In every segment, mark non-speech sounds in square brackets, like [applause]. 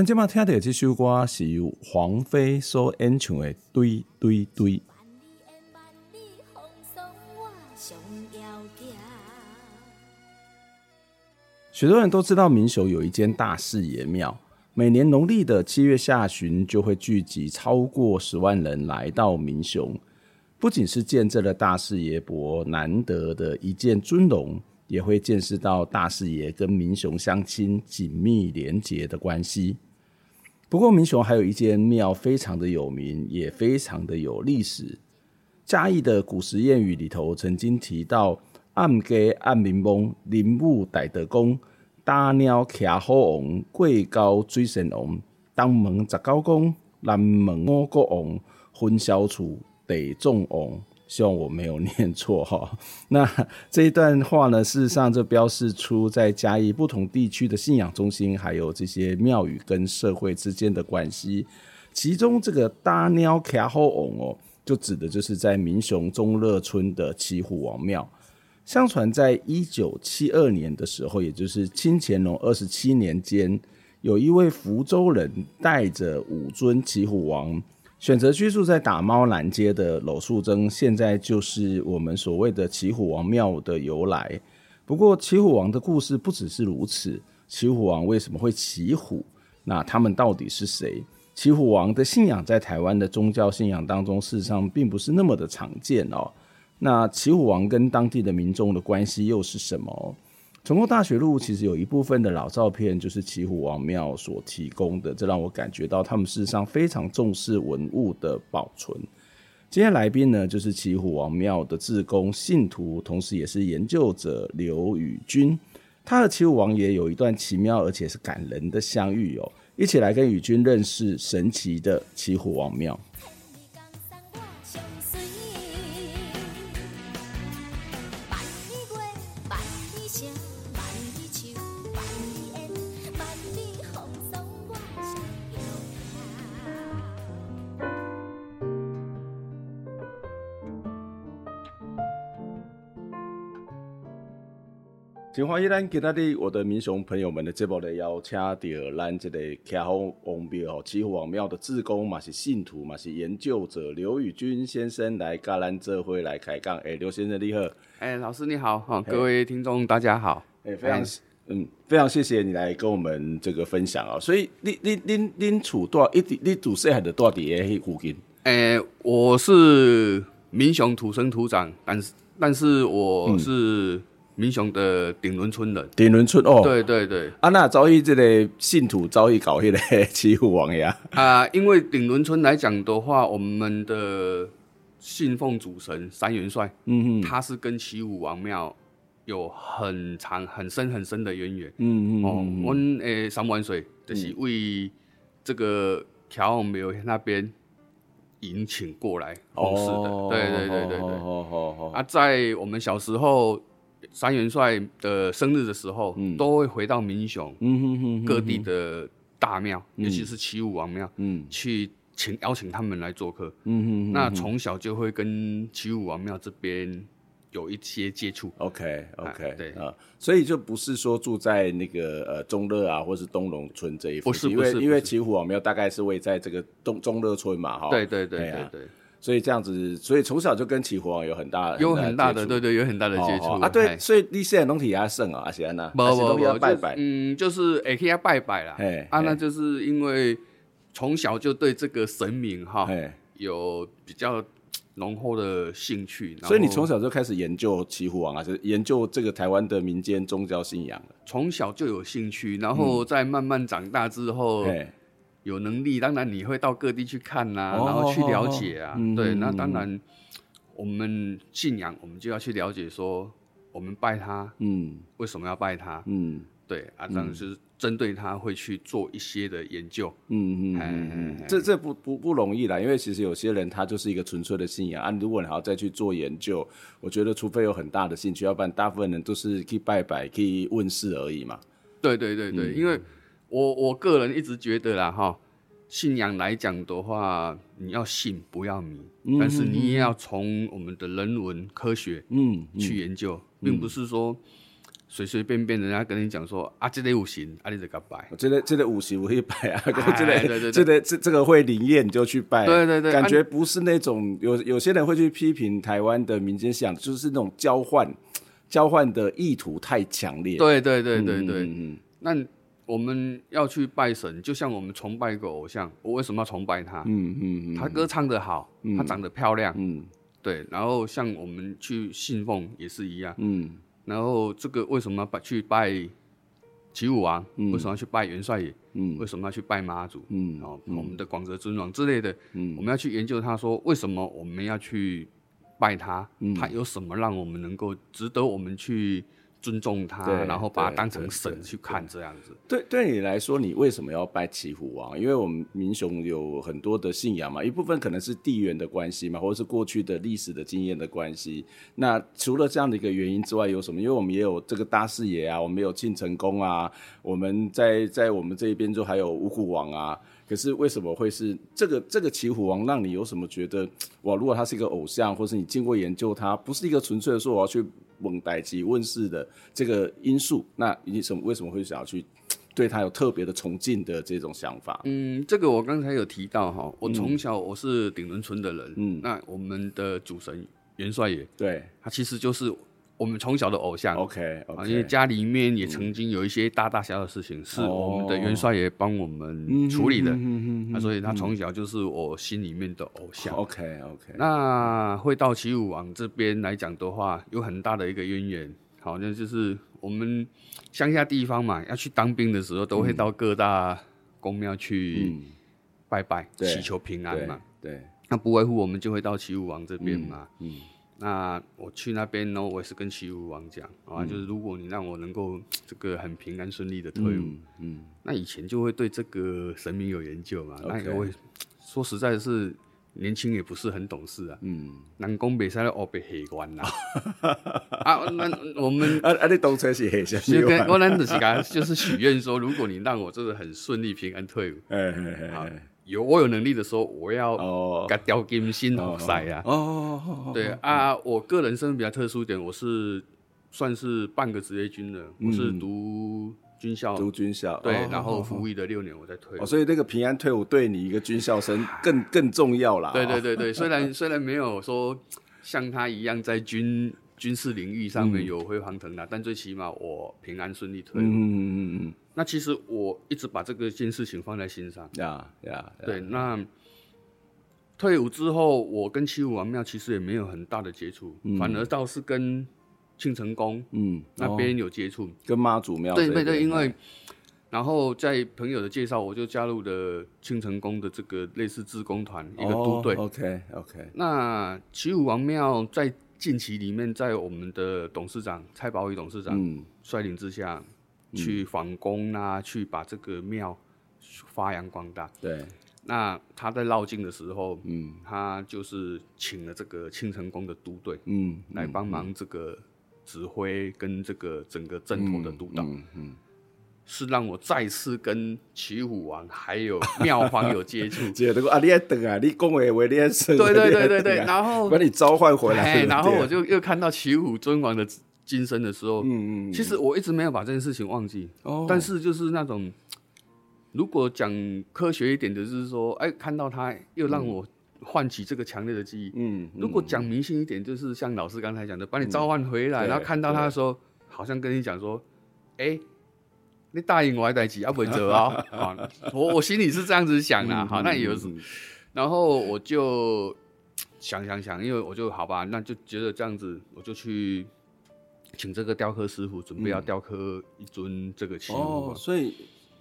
咱今麦听到这首歌是由黄妃所演唱的《对对对》。许多人都知道民雄有一间大士爷庙，每年农历的七月下旬就会聚集超过十万人来到民雄，不仅是见证了大士爷伯难得的一见尊荣。也会见识到大士爷跟民雄乡亲紧密连结的关系。不过，民雄还有一间庙非常的有名，也非常的有历史。嘉义的古时谚语里头曾经提到：“暗街暗民翁，林木大德公，大鸟骑虎王，过高水神王，东门十九公，南门五国王，分销处地众王。”希望我没有念错哈。[laughs] 那这一段话呢，事实上就标示出在嘉义不同地区的信仰中心，还有这些庙宇跟社会之间的关系。其中这个大鸟骑好王哦，就指的就是在民雄中乐村的骑虎王庙。相传在一九七二年的时候，也就是清乾隆二十七年间，有一位福州人带着五尊骑虎王。选择居住在打猫南街的娄树曾，现在就是我们所谓的骑虎王庙的由来。不过，骑虎王的故事不只是如此。骑虎王为什么会骑虎？那他们到底是谁？骑虎王的信仰在台湾的宗教信仰当中，事实上并不是那么的常见哦。那骑虎王跟当地的民众的关系又是什么？成功大学路其实有一部分的老照片，就是骑虎王庙所提供的，这让我感觉到他们事实上非常重视文物的保存。今天来宾呢，就是骑虎王庙的志工信徒，同时也是研究者刘宇君。他和骑虎王爷有一段奇妙而且是感人的相遇哦，一起来跟宇君认识神奇的骑虎王庙。请欢迎咱今仔日我的民雄朋友们的节目来邀请到咱这个骑虎王庙、骑虎王庙的志工嘛是信徒嘛是研究者刘宇君先生来跟咱做伙来开讲。哎，刘先生你好，哎，老师你好，哈，各位听众大家好，哎，非常嗯非常谢谢你来跟我们这个分享啊。所以你你你你处多一你主细还是多底诶附近？哎，我是民雄土生土长，但是但是我是、嗯。民雄的顶仑村的顶仑村哦，对对对，啊，那遭遇这个信徒遭遇搞起来骑虎王爷。啊，因为顶仑村来讲的话，我们的信奉主神三元帅，嗯嗯，他是跟骑虎王庙有很长、很深、很深的渊源，嗯嗯哦，我们诶三碗水就是为这个骑虎王庙那边引请过来奉祀的，哦、对对对对对，哦哦哦，啊，在我们小时候。三元帅的生日的时候，嗯、都会回到民雄各地的大庙，嗯、尤其是齐武王庙，嗯、去请邀请他们来做客。嗯、那从小就会跟齐武王庙这边有一些接触。OK OK，、啊、对啊，所以就不是说住在那个呃中乐啊，或是东龙村这一附近，不是，不是，因为因为骑虎王庙大概是位在这个东中乐村嘛，哈。对对对对对。对所以这样子，所以从小就跟起火王有很大，有很大的，对对，有很大的接触啊。对，所以你现在拢体也胜啊，现在呢，不不不，拜拜，嗯，就是也可以拜拜啦。啊，那就是因为从小就对这个神明哈有比较浓厚的兴趣。所以你从小就开始研究起火王啊，就研究这个台湾的民间宗教信仰了。从小就有兴趣，然后在慢慢长大之后，嗯、有能力，当然你会到各地去看呐、啊，哦、然后去了解啊。哦哦、对，那当然我们信仰，我们就要去了解说，我们拜他，嗯，为什么要拜他？嗯，对啊，当然是。针对他会去做一些的研究，嗯嗯嗯嗯，这这不不不容易啦，因为其实有些人他就是一个纯粹的信仰啊，如果你还要再去做研究，我觉得除非有很大的兴趣，要不然大部分人都是去拜拜、去问事而已嘛。对对对对，嗯、因为我我个人一直觉得啦哈，信仰来讲的话，你要信不要迷，嗯、但是你也要从我们的人文科学嗯去研究，并不是说。随随便便人家跟你讲说啊，这个五行啊，你这个拜，这个这个五行我会拜啊，[laughs] 这个这个这个这这个会灵验你就去拜，对对对，感觉不是那种有有些人会去批评台湾的民间信仰，就是那种交换交换的意图太强烈。对对对对对，嗯，那我们要去拜神，就像我们崇拜一个偶像，我为什么要崇拜他？嗯嗯，他歌唱得好，他长得漂亮，嗯，对，然后像我们去信奉也是一样，嗯。然后这个为什么要去拜齐武王？嗯、为什么要去拜元帅爷？嗯、为什么要去拜妈祖？嗯，哦，我们的广泽尊王之类的，嗯、我们要去研究他说为什么我们要去拜他？嗯、他有什么让我们能够值得我们去？尊重他，然后把他当成神去看，这样子。对，对你来说，你为什么要拜骑虎王？因为我们民雄有很多的信仰嘛，一部分可能是地缘的关系嘛，或者是过去的历史的经验的关系。那除了这样的一个原因之外，有什么？因为我们也有这个大视野啊，我们有庆成功啊，我们在在我们这一边就还有五虎王啊。可是为什么会是这个这个骑虎王？让你有什么觉得 [tsk] 哇？如果他是一个偶像，或是你经过研究他，不是一个纯粹的说我要去。蒙代志问世的这个因素，那你什么为什么会想要去对他有特别的崇敬的这种想法？嗯，这个我刚才有提到哈，我从小我是顶轮村的人，嗯，那我们的主神元帅爷，对，他其实就是。我们从小的偶像，OK，因为家里面也曾经有一些大大小小的事情是我们的元帅爷帮我们处理的，那所以他从小就是我心里面的偶像，OK，OK。那会到齐武王这边来讲的话，有很大的一个渊源，好，像就是我们乡下地方嘛，要去当兵的时候，都会到各大宫庙去拜拜，祈求平安嘛，对。那不外乎我们就会到齐武王这边嘛，嗯。那我去那边呢，我也是跟骑虎王讲啊，就是如果你让我能够这个很平安顺利的退伍，嗯，那以前就会对这个神明有研究嘛，那也会说实在是年轻也不是很懂事啊，嗯，南宫北山的哦被黑关了，[laughs] 啊，那我们啊啊，你当初是黑什么？就跟我那的是讲就是许愿说，如果你让我真的很顺利平安退伍，哎哎哎。有我有能力的时候，我要给雕金心好塞啊！哦，对啊，我个人身份比较特殊一点，我是算是半个职业军人，我是读军校，读军校，对，然后服役的六年，我再退。所以那个平安退伍对你一个军校生 [sighs] 更更重要啦。对对对对，虽然 [laughs] 虽然没有说像他一样在军军事领域上面有辉煌腾达，但最起码我平安顺利退伍。嗯嗯嗯。那其实我一直把这个件事情放在心上。呀呀，对。那退伍之后，我跟七五王庙其实也没有很大的接触，嗯、反而倒是跟庆成宫嗯那边有接触，跟妈祖庙。对对对，因为然后在朋友的介绍，我就加入了庆成宫的这个类似自工团一个都队。OK OK。那七五王庙在近期里面，在我们的董事长蔡宝宇董事长率领之下。去访宫啊，去把这个庙发扬光大。对，那他在绕境的时候，嗯，他就是请了这个庆成宫的都队，嗯，来帮忙这个指挥跟这个整个阵头的督导，嗯，嗯，是让我再次跟骑虎王还有庙方有接触。[laughs] 接啊，你在等啊，你恭维为你还对对对对对，然后把你召唤回来，然后我就又看到骑虎尊王的。今生的时候，嗯嗯，其实我一直没有把这件事情忘记。哦，但是就是那种，如果讲科学一点的，就是说，哎，看到他又让我唤起这个强烈的记忆。嗯，如果讲迷信一点，就是像老师刚才讲的，把你召唤回来，然后看到他的时候，好像跟你讲说，哎，你答应我还代志要不走啊？啊，[laughs] 我我心里是这样子想的。好，那也有，然后我就想想想，因为我就好吧，那就觉得这样子，我就去请这个雕刻师傅，准备要雕刻一尊这个器物、哦。所以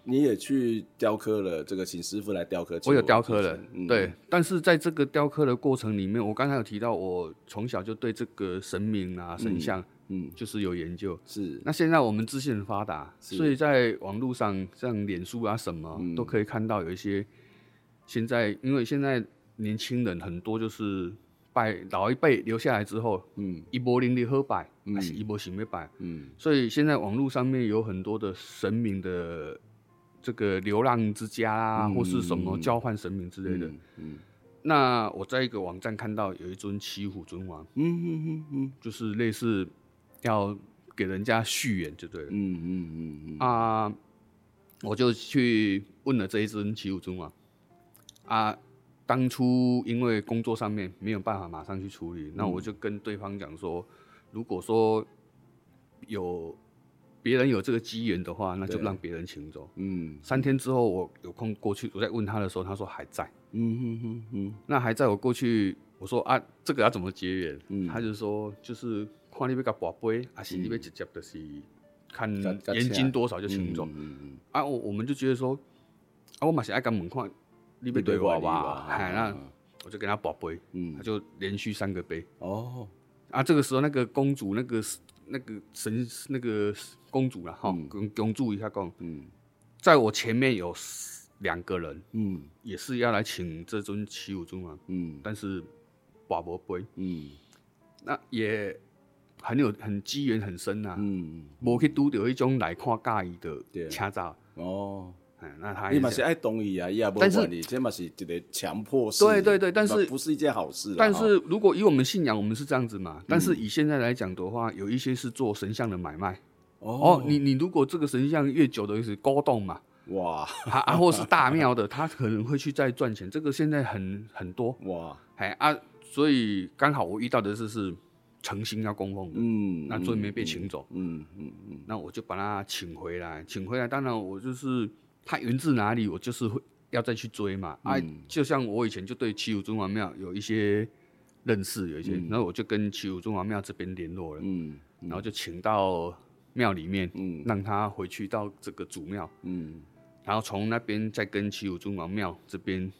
你也去雕刻了这个，请师傅来雕刻。我有雕刻了，嗯、对。但是在这个雕刻的过程里面，我刚才有提到，我从小就对这个神明啊、神像，嗯，就是有研究。是。那现在我们资讯很发达，所以在网络上，像脸书啊什么、嗯，都可以看到有一些。现在，因为现在。年轻人很多就是拜老一辈留下来之后，嗯，一波零零喝拜，还是一波行没摆，嗯，所以现在网络上面有很多的神明的这个流浪之家啊，嗯、或是什么交换神明之类的，嗯，嗯，那我在一个网站看到有一尊七虎尊王，嗯嗯嗯。嗯，就是类似要给人家续缘就对了，嗯嗯嗯嗯。啊，我就去问了这一尊七虎尊王，啊。当初因为工作上面没有办法马上去处理，嗯、那我就跟对方讲说，如果说有别人有这个机缘的话，那就让别人请走。嗯，三天之后我有空过去，我在问他的时候，他说还在。嗯哼哼哼，那还在我过去，我说啊，这个要怎么结缘？嗯，他就说就是看你要甲跋杯，还是你要直接就是看年金多少就请走。嗯嗯嗯，啊，我我们就觉得说，啊，我嘛是爱甲门看。你要对我吧，哎，那我就给他宝贝，嗯，他就连续三个杯。哦，啊，这个时候那个公主，那个那个神，那个公主了哈，跟、嗯、公主一下讲，嗯，在我前面有两个人，嗯，也是要来请这尊七武尊王，嗯，但是寡不杯，嗯，那也很有很机缘很深呐，嗯，无去拄到一种来看介意的车照，哦。那他你嘛是爱同意啊，也不管你，这嘛是一个强迫式。对对对，但是不是一件好事。但是如果以我们信仰，我们是这样子嘛。但是以现在来讲的话，有一些是做神像的买卖。哦，你你如果这个神像越久的意思，高动嘛，哇，啊，或是大庙的，他可能会去再赚钱。这个现在很很多哇，哎啊，所以刚好我遇到的是是诚心要供奉的，嗯，那尊没被请走，嗯嗯嗯，那我就把他请回来，请回来，当然我就是。他源自哪里？我就是会要再去追嘛。嗯、啊，就像我以前就对七武尊王庙有一些认识，有一些，嗯、然后我就跟七武尊王庙这边联络了，嗯，然后就请到庙里面，嗯，让他回去到这个祖庙，嗯，然后从那边再跟七武尊王庙这边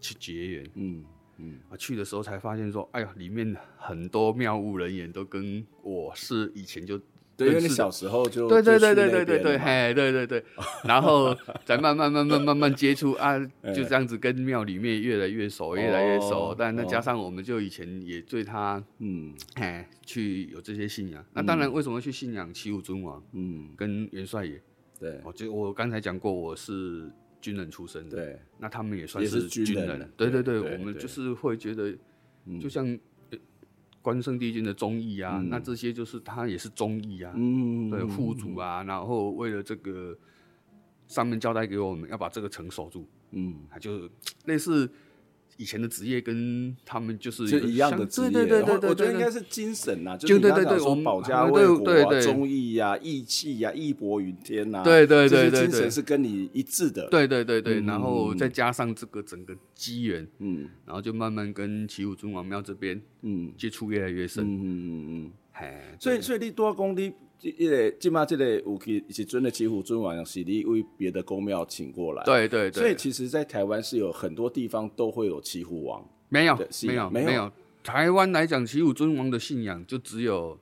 去结缘，嗯嗯，啊，去的时候才发现说，哎呀，里面很多庙务人员都跟我是以前就。对，因为你小时候就对对对对对对对，嘿，对对对，然后再慢慢慢慢慢慢接触啊，[laughs] 就这样子跟庙里面越来越熟，越来越熟。但那加上我们就以前也对他，嗯，嘿，去有这些信仰。那当然，为什么去信仰齐武尊王？嗯，跟元帅爷。对，我就我刚才讲过，我是军人出身的。对，那他们也算是军人。对对对，我们就是会觉得，就像。关圣帝君的忠义啊、嗯，那这些就是他也是忠义啊，嗯，对，护主啊，然后为了这个上面交代给我们要把这个城守住，嗯，他就 [tsk] 类似。以前的职业跟他们就是就一样的职业，对对对对对，我觉得应该是精神呐，就对对对，说保家卫国啊，忠义呀，义气呀，义薄云天呐，对对对对，精神是跟你一致的，对对对对，然后再加上这个整个机缘，嗯，然后就慢慢跟齐武尊王庙这边，嗯，接触越来越深，嗯嗯嗯，哎，所以所以你多公你。这一个，起码这个有去是尊的齐武尊王，是你为别的宫庙请过来。对对对。所以其实，在台湾是有很多地方都会有七虎王。没有，没有，没有。台湾来讲，七虎尊王的信仰就只有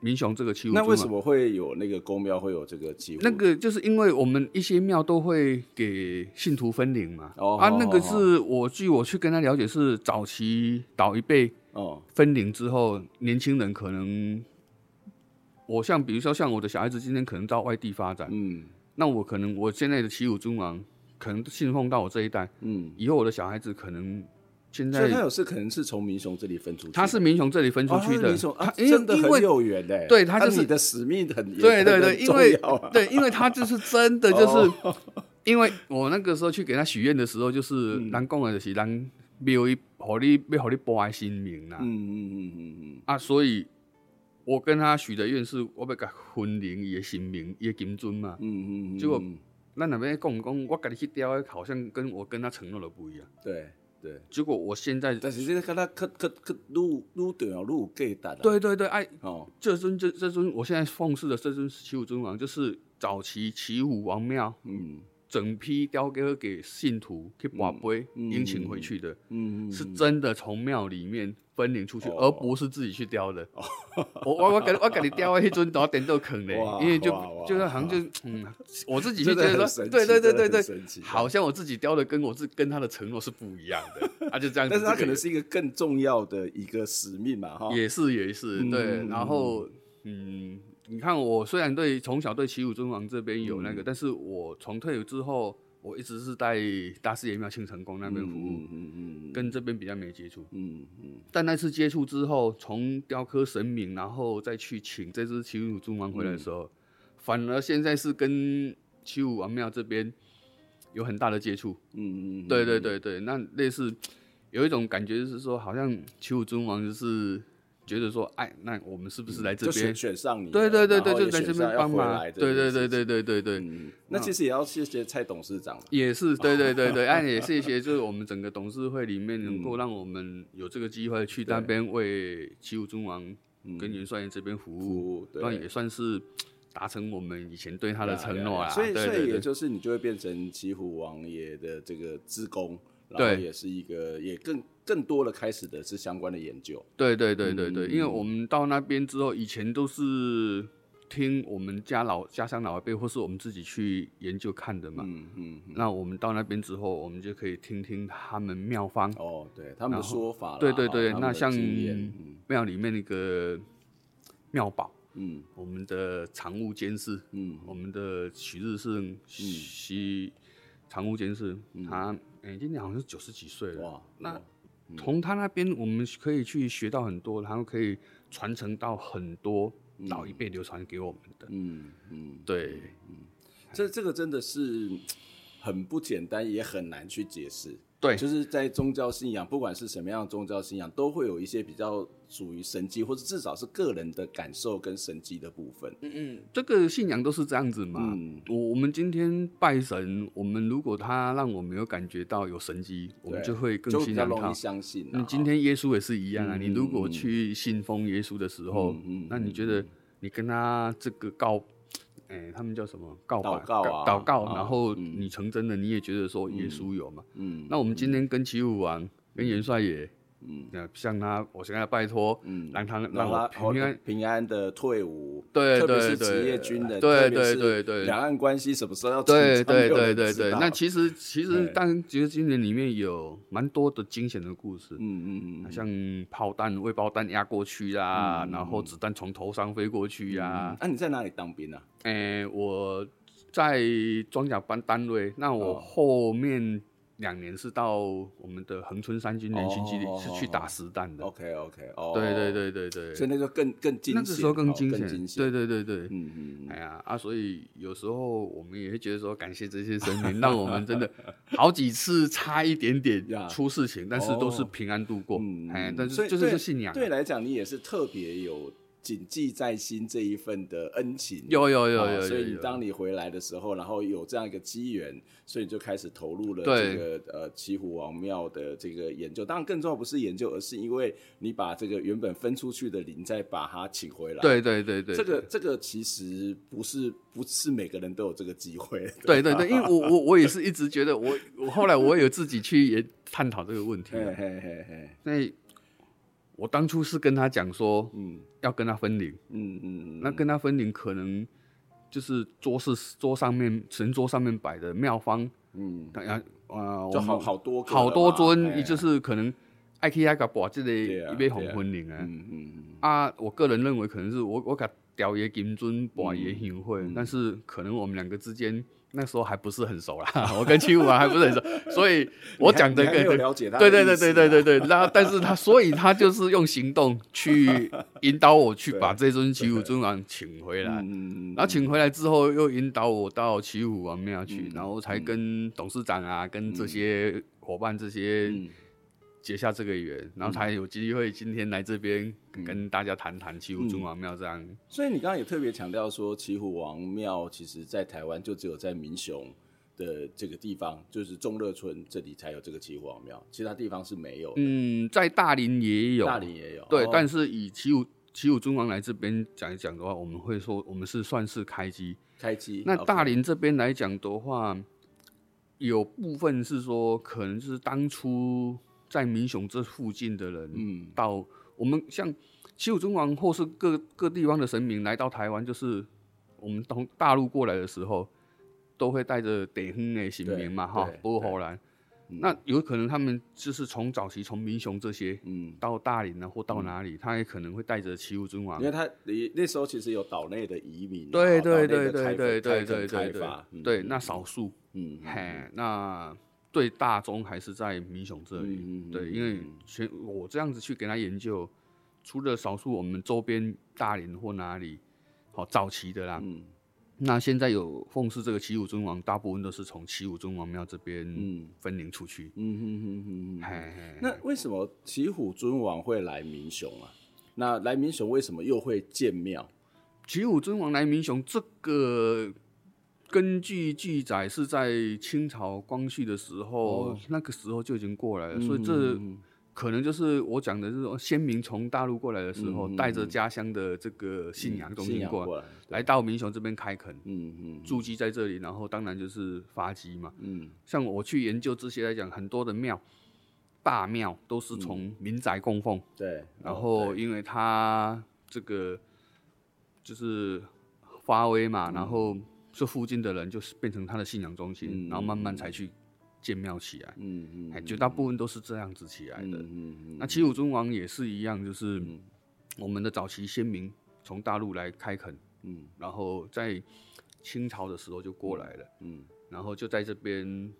民雄这个七虎。那为什么会有那个宫庙会有这个齐武？那个就是因为我们一些庙都会给信徒分灵嘛。哦。啊，那个是我据我去跟他了解，是早期老一辈哦分灵之后，年轻人可能。我像比如说像我的小孩子今天可能到外地发展，嗯，那我可能我现在的齐武尊王可能信奉到我这一代，嗯，以后我的小孩子可能现在，所以他有事可能是从民雄这里分出去，他是民雄这里分出去的，哦、他真的很有缘的，对，他就是他你的使命很，对对对，因为对，因为他就是真的就是，哦、[laughs] 因为我那个时候去给他许愿的时候，就是咱讲的就是咱庙宇，好你要好你保爱新名呐，嗯嗯嗯嗯嗯，啊，所以。我跟他许的愿是，我要甲分灵伊的神明，伊的金尊嘛。嗯嗯嗯。结果，咱那边讲讲，我跟你去雕，好像跟我跟他承诺的不一样。对。对。结果我现在，但是这个跟他可可可撸撸掉撸给大。对对对，哎，哦，这尊这这尊，我现在奉祀的这尊祈武尊王，就是早期祈武王庙，嗯。整批雕刻给信徒去跋杯迎请回去的，嗯，是真的从庙里面分领出去，而不是自己去雕的。[laughs] 我我我给我给你雕一尊，然后点都坑的，因为就就是好像就嗯，我自己去觉得说，对对对对对，好像我自己雕的跟我自跟他的承诺是不一样的，他就这样。但是他可能是一个更重要的一个使命嘛，哈，也是也是对，然后嗯。你看，我虽然对从小对齐武尊王这边有那个，嗯、但是我从退伍之后，我一直是在大士爷庙庆成宫那边服务，嗯嗯嗯、跟这边比较没接触。嗯嗯、但那次接触之后，从雕刻神明，然后再去请这只骑虎尊王回来的时候，嗯、反而现在是跟骑虎王庙这边有很大的接触。嗯嗯，对对对对，那类似有一种感觉，就是说，好像骑虎尊王就是。觉得说，哎，那我们是不是来这边选选上你？对对对对，就在这边帮忙。对对对对对对对。那其实也要谢谢蔡董事长。也是，[laughs] 对对对对，哎，也谢谢，就是我们整个董事会里面能够让我们有这个机会去那边为骑虎尊王跟元帅爷这边服务，那也算是达成我们以前对他的承诺啊。所以，所以也就是你就会变成骑虎王爷的这个职工。对，也是一个，也更更多的开始的是相关的研究。对对对对对，嗯、因为我们到那边之后，以前都是听我们家老家乡老一辈，或是我们自己去研究看的嘛。嗯嗯。嗯，那我们到那边之后，我们就可以听听他们妙方哦，对他们的说法。对对对，那像庙里面那个庙宝，嗯，我们的常务监事，嗯，我们的许日胜西常务监事，他。哎、欸，今年好像是九十几岁了。哇，那从他那边我们可以去学到很多，然后可以传承到很多老一辈流传给我们的。嗯嗯，对，嗯，这这个真的是很不简单，也很难去解释。对，就是在宗教信仰，不管是什么样的宗教信仰，都会有一些比较属于神迹，或者至少是个人的感受跟神迹的部分。嗯嗯，这个信仰都是这样子嘛。嗯，我我们今天拜神，我们如果他让我们有感觉到有神迹，我们就会更信任他。相信。那今天耶稣也是一样啊，你如果去信奉耶稣的时候，那你觉得你跟他这个告。哎、欸，他们叫什么？告白、祷告啊，祷告，然后你成真的，你也觉得说耶稣有嘛？嗯，那我们今天跟齐武王、跟元帅爷。嗯，那像他，我现在拜托，嗯，让他让他平安。平安的退伍，对对对，特别是职业军人，对对对对，两岸关系什么时候要对对对对对，那其实其实，但其实今年里面有蛮多的惊险的故事，嗯嗯嗯，像炮弹未爆弹压过去呀，然后子弹从头上飞过去呀。那你在哪里当兵啊？哎，我在装甲班单位，那我后面。两年是到我们的恒春三军联训基地，是去打实弹的。OK OK，哦，对对对对对，所以那个更更惊险，那个时候更惊险。对对对对，嗯嗯，哎呀啊，所以有时候我们也会觉得说，感谢这些神明，让我们真的 [laughs] 好几次差一点点出事情，但是都是平安度过。哎，但是就是信仰。对来讲，你也是特别有。谨记在心这一份的恩情，有有有有，所以你当你回来的时候，然后有这样一个机缘，所以你就开始投入了这个呃骑虎王庙的这个研究。当然，更重要不是研究，而是因为你把这个原本分出去的灵再把它请回来。对对对对，这个这个其实不是不是每个人都有这个机会。对对对，因为我我 [laughs] 我也是一直觉得我我后来我有自己去也探讨这个问题。嘿嘿嘿嘿，那。我当初是跟他讲说，嗯，要跟他分灵，嗯嗯，那跟他分灵可能就是桌是桌上面神桌上面摆的妙方，嗯，等下啊，就好好多好多尊，也就是可能爱去爱个把这个一杯红分灵啊，嗯嗯啊，我个人认为可能是我我给雕爷金尊把爷行会，但是可能我们两个之间。那时候还不是很熟啦，[laughs] 我跟齐武王还不是很熟，所以我讲的更了解他。对对对对对对对，然后但是他，所以他就是用行动去引导我去把这尊齐武尊王请回来，然后请回来之后又引导我到齐武王庙去，然后才跟董事长啊，跟这些伙伴这些。结下这个缘，然后才有机会今天来这边跟大家谈谈骑虎尊王庙这样。所以你刚刚也特别强调说，骑虎王庙其实在台湾就只有在民雄的这个地方，就是中乐村这里才有这个骑虎王庙，其他地方是没有的。嗯，在大林也有，大林也有。对，哦、但是以骑虎骑虎尊王来这边讲一讲的话，我们会说我们是算是开机。开机。那大林这边来讲的话，有部分是说，可能是当初在民雄这附近的人，嗯，到我们像七五尊王或是各各地方的神明来到台湾，就是我们从大陆过来的时候。都会带着地方的神明嘛，哈，不过后来，那有可能他们就是从早期从民雄这些，嗯，到大林啊，或到哪里，嗯、他也可能会带着骑虎尊王，因为他你那时候其实有岛内的移民，对对对对对对对对对对，对，那少数，嗯，嘿，那对大宗还是在民雄这里，嗯、对，因为全我这样子去给他研究，除了少数我们周边大连或哪里，好早期的啦，嗯。那现在有奉祀这个齐武尊王，大部分都是从齐武尊王庙这边分灵出去。嗯哼哼哼哼。那为什么齐虎尊王会来民雄啊？那来民雄为什么又会建庙？齐武尊王来民雄，这个根据记载是在清朝光绪的时候，哦、那个时候就已经过来了，所以这。可能就是我讲的这种先民从大陆过来的时候，带着家乡的这个信仰东西过来，来到民雄这边开垦，嗯嗯，驻基在这里，然后当然就是发迹嘛，嗯，像我去研究这些来讲，很多的庙，大庙都是从民宅供奉，对，然后因为他这个就是发威嘛，然后这附近的人就是变成他的信仰中心，然后慢慢才去。建庙起来，嗯嗯，绝大部分都是这样子起来的。嗯嗯，那七武尊王也是一样，就是我们的早期先民从大陆来开垦，嗯，然后在清朝的时候就过来了，嗯，然后就在这边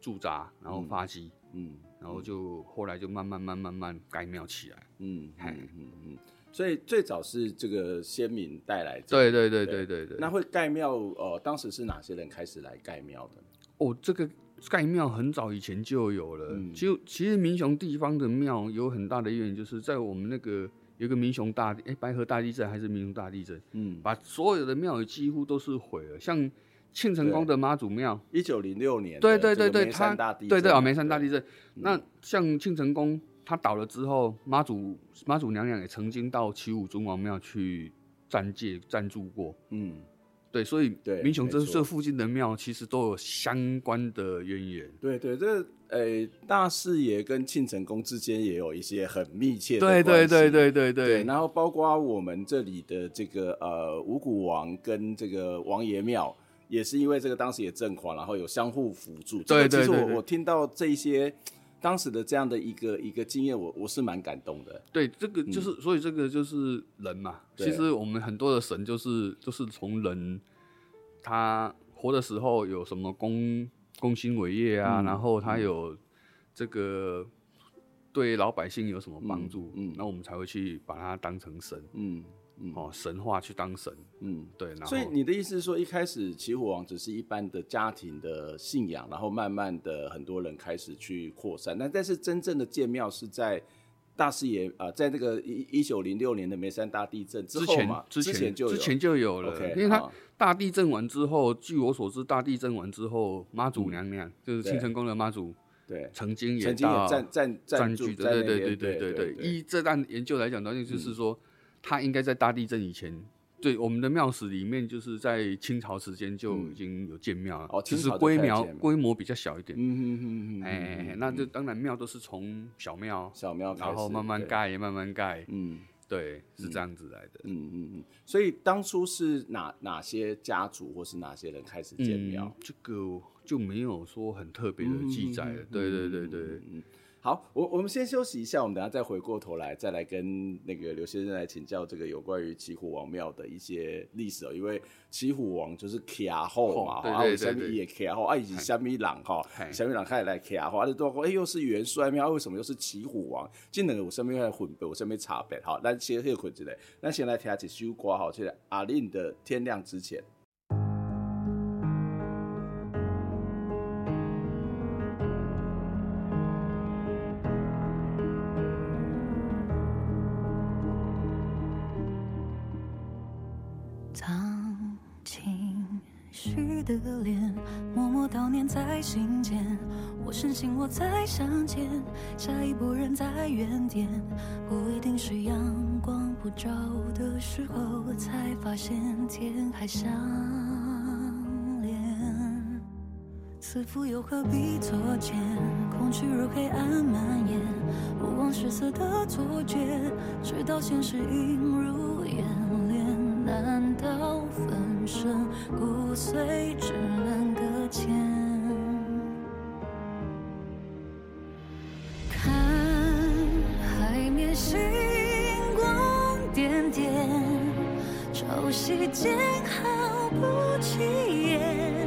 驻扎，然后发迹，嗯，然后就后来就慢慢慢慢慢盖庙起来，嗯嗯嗯嗯，所以最早是这个先民带来，对对对对对对。那会盖庙，呃，当时是哪些人开始来盖庙的？哦，这个。盖庙很早以前就有了，嗯、就其实民雄地方的庙有很大的原因，就是在我们那个有个民雄大地，哎，白河大地震还是民雄大地震，嗯，把所有的庙宇几乎都是毁了。像庆成宫的妈祖庙，一九零六年，对对对对，它对对啊，梅山大地震。那像庆成宫它倒了之后，妈祖妈祖娘娘也曾经到七五尊王庙去暂借暂住过，嗯。对，所以对民雄这这附近的庙其实都有相关的渊源。对对，这个诶大士爷跟庆成宫之间也有一些很密切的对对对对对对。然后包括我们这里的这个呃五谷王跟这个王爷庙，也是因为这个当时也震垮，然后有相互辅助。对对对。其实我我听到这些当时的这样的一个一个经验，我我是蛮感动的。对，这个就是、嗯、所以这个就是人嘛。其实我们很多的神就是就是从人，他活的时候有什么功功勋伟业啊，嗯、然后他有这个对老百姓有什么帮助，嗯，那、嗯、我们才会去把他当成神，嗯嗯，哦，神话去当神，嗯，对。然后所以你的意思是说，一开始骑虎王只是一般的家庭的信仰，然后慢慢的很多人开始去扩散，那但是真正的建庙是在。大士爷啊，在那个一一九零六年的梅山大地震之后嘛，之前，之前就有，之前就有了。Okay, 因为他大地震完之后，据我所知，大地震完之后，妈祖娘娘、嗯、就是庆成宫的妈祖，对，曾经也到占占占据，对对对对对对。依这段研究来讲，当然就是说，他应该在大地震以前。对，我们的庙史里面，就是在清朝时间就已经有建庙了，哦，只是规模规模比较小一点。嗯嗯嗯嗯，哎，那就当然庙都是从小庙小庙，然后慢慢盖，慢慢盖。嗯，对，是这样子来的。嗯嗯嗯。所以当初是哪哪些家族或是哪些人开始建庙？这个就没有说很特别的记载了。对对对对。好，我我们先休息一下，我们等下再回过头来，再来跟那个刘先生来请教这个有关于骑虎王庙的一些历史哦。因为骑虎王就是卡后嘛，啊，下面也卡后，啊，以及下面郎哈，下面郎开始来卡后，啊，就多说，哎，又是元帅庙，为什么又是骑虎王？这两个我身边在混背，我身边差别。好，那先这个混起来，那先来听下几首歌哈，就是阿令的《天亮之前》。的脸，默默悼念在心间。我深信我再相见，下一波人在原点，不一定是阳光普照的时候，才发现天还相连。似乎又何必作践，空虚如黑暗蔓延，不枉失色的错觉，直到现实映入随之能搁浅看海面星光点点潮汐间毫不起眼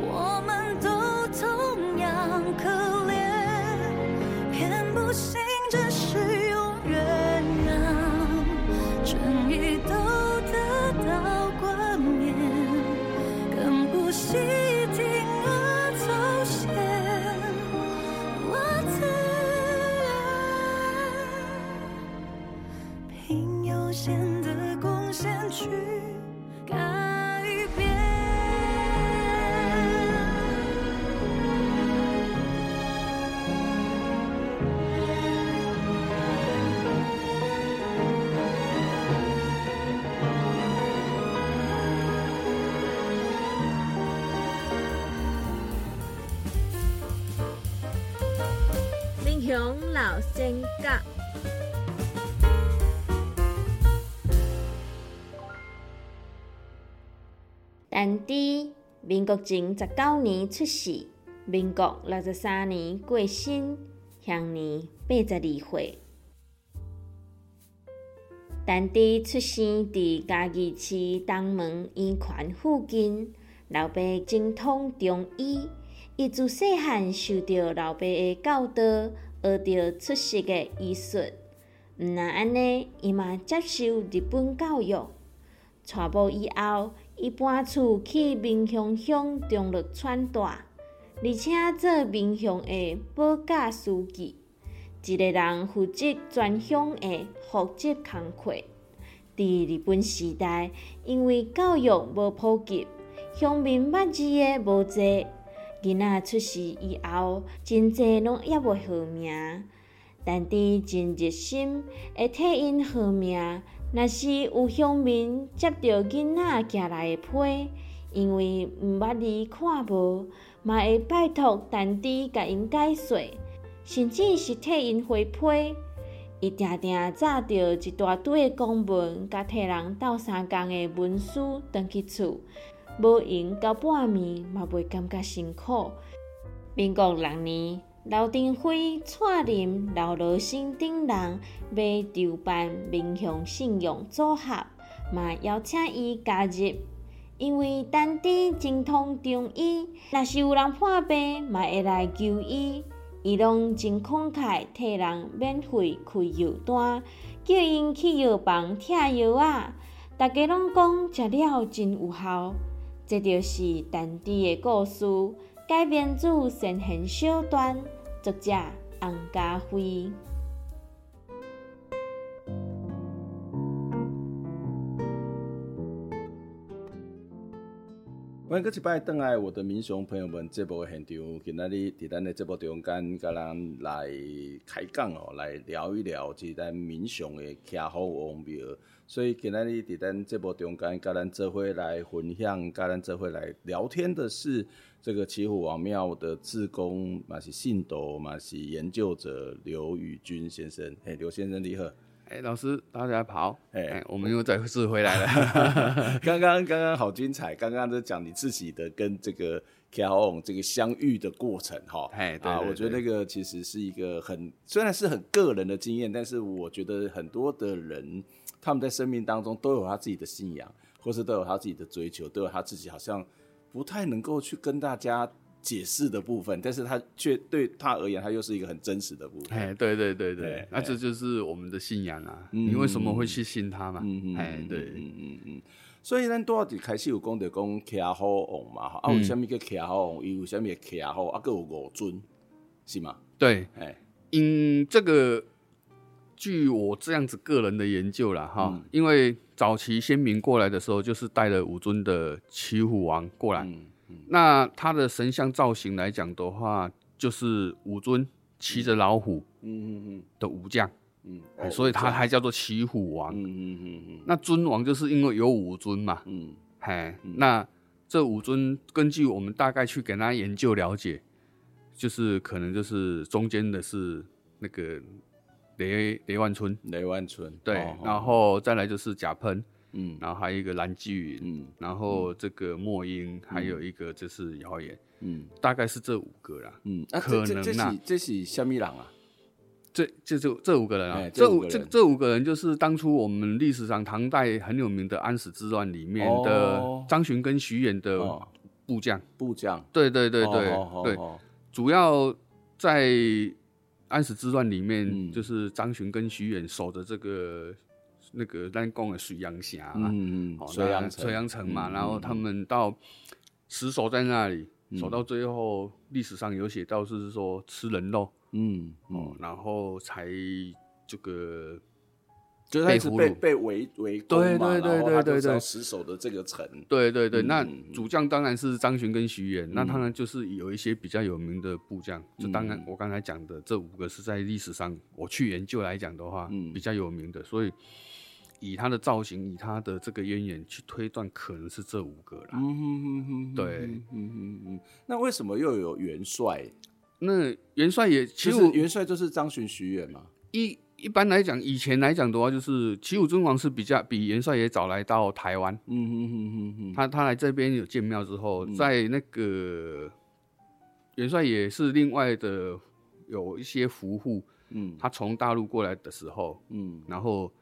我们都同样可怜偏不信民国前十九年出世，民国六十三年过身，享年八十二岁。但伫出生伫嘉义市东门圆环附近，老爸精通中医，伊自细汉受到老爸的教导。学着出色的医术，毋但安尼，伊嘛接受日本教育。娶某以后，伊搬厝去民雄乡中乐川大，而且做民雄的保甲书记，一个人负责全乡的户籍工作。伫日本时代，因为教育无普及，乡民捌字的无侪。囡仔出世以后，真济拢还未号名，但伫真热心会替因号名。若是有乡民接到囡仔寄来的批，因为毋捌字看无，嘛会拜托但伫甲因解说，甚至是替因回批。伊定定扎着一大堆的公文，甲替人斗相共的文书，转去厝。无闲到半暝，嘛袂感觉辛苦。民国六年，刘廷辉带领刘罗新等人要筹办民雄信用组合，嘛邀请伊加入。因为但伫精通中医，若是有人破病，嘛会来求医。伊拢真慷慨，替人免费开药单，叫因去药房拆药仔。大家拢讲食了真有效。这就是但伫的故事，改编自神仙小段，作者洪嘉辉。欢迎各位拜登来我的民雄朋友们，这部现场今仔日伫咱的这部中间，甲咱来开讲哦，来聊一聊即咱民雄的骑虎王庙。所以今仔日伫咱这部中间，甲咱做伙来分享，甲咱做伙来聊天的是这个骑虎王庙的志工，嘛是信徒，嘛是研究者刘宇君先生。哎，刘先生你好。哎，老师大家好。哎、欸，我们又再次回来了。[laughs] 刚刚刚刚好精彩，刚刚在讲你自己的跟这个骑虎王这个相遇的过程哈。哎，啊，我觉得那个其实是一个很虽然是很个人的经验，但是我觉得很多的人。他们在生命当中都有他自己的信仰，或是都有他自己的追求，都有他自己好像不太能够去跟大家解释的部分，但是他却对他而言，他又是一个很真实的部分。哎，对对对对，那这就是我们的信仰啊！你为什么会去信他嘛？嗯嗯，哎，对，嗯嗯嗯。所以咱多少底开始有讲的讲骑虎王嘛？啊，为什么叫骑虎王？伊为什么骑虎？啊，各有五尊是吗？对，哎，因这个。据我这样子个人的研究了，哈、嗯，因为早期先民过来的时候，就是带了五尊的骑虎王过来，嗯嗯、那他的神像造型来讲的话，就是五尊骑着老虎，嗯嗯嗯。的武将，嗯，嗯，所以他还叫做骑虎王，嗯嗯嗯嗯，那尊王就是因为有五尊嘛，嗯，嘿，那这五尊根据我们大概去给他研究了解，就是可能就是中间的是那个。雷雷万春，雷万春，对，哦、然后再来就是贾喷，嗯，然后还有一个蓝姬云，嗯，然后这个莫英，嗯、还有一个就是谣言，嗯，大概是这五个啦，嗯，可能这是这是虾米人啊？这这就这五个人啊，欸、这五这这五个人就是当初我们历史上唐代很有名的安史之乱里面的张巡跟徐远的部将，部将，对对对对对，主要在。安史之乱里面，嗯、就是张巡跟徐远守着这个那个咱讲的水阳峡嘛，嗯嗯，水阳水阳城嘛，嗯、然后他们到死守在那里，嗯、守到最后，历史上有写到是说吃人肉，嗯哦，嗯、然后才这个。就是他一直被被围围攻嘛，对对对对对对，死守的这个城。对对对，那主将当然是张巡跟徐远，那当然就是有一些比较有名的部将。就当然我刚才讲的这五个是在历史上我去研究来讲的话，比较有名的，所以以他的造型，以他的这个渊源去推断，可能是这五个啦。对，嗯嗯嗯。那为什么又有元帅？那元帅也其实元帅就是张巡、徐远嘛。一一般来讲，以前来讲的话，就是齐武尊王是比较比元帅也早来到台湾。嗯哼哼哼哼，他他来这边有建庙之后，嗯、在那个元帅也是另外的有一些服务。嗯，他从大陆过来的时候，嗯，然后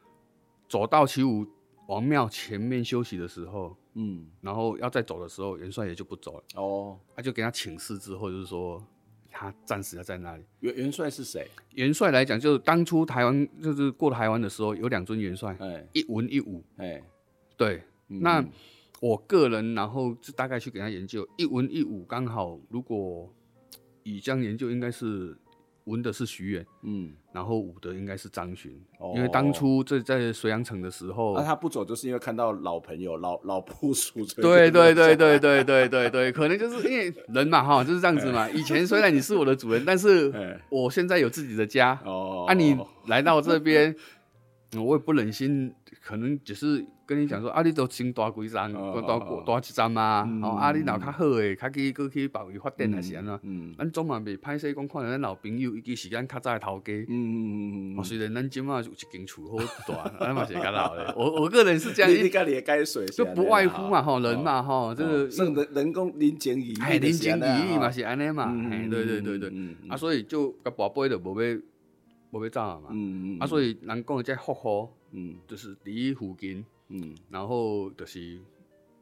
走到齐武王庙前面休息的时候，嗯，然后要再走的时候，元帅也就不走了。哦，他就给他请示之后，就是说。他暂时要在那里。元元帅是谁？元帅来讲，就是当初台湾就是过台湾的时候，有两尊元帅，哎、一文一武。哎、欸，对。嗯、那我个人，然后就大概去给他研究，一文一武刚好，如果以这样研究，应该是。文的是徐远，嗯，然后武的应该是张巡，哦、因为当初在在水阳城的时候，那、啊、他不走，就是因为看到老朋友、老老部属。对对对对对对对对，可能就是因为人嘛，哈，就是这样子嘛。以前虽然你是我的主人，但是我现在有自己的家，哦，啊，你来到这边，我也不忍心，可能只是。跟你讲说，啊，你都先大几站，大大大几站嘛。哦，啊，你闹较好诶，较去过去别位发展也是安怎？嗯，咱总嘛袂歹势讲，看着咱老朋友，伊其时间较早头家。嗯嗯嗯嗯。虽然咱即满有一间厝好大，[laughs] 咱嘛是较老诶。我我个人是这样。你家里的解水，就不外乎嘛，吼人嘛，吼，这个人人工人情义义，人情义义嘛是安尼嘛。嘿，对对对对。啊，所以就甲跋杯就无要无要走嘛。嗯嗯。啊，所以人讲的这福和，嗯，就是伫附近。嗯，然后就是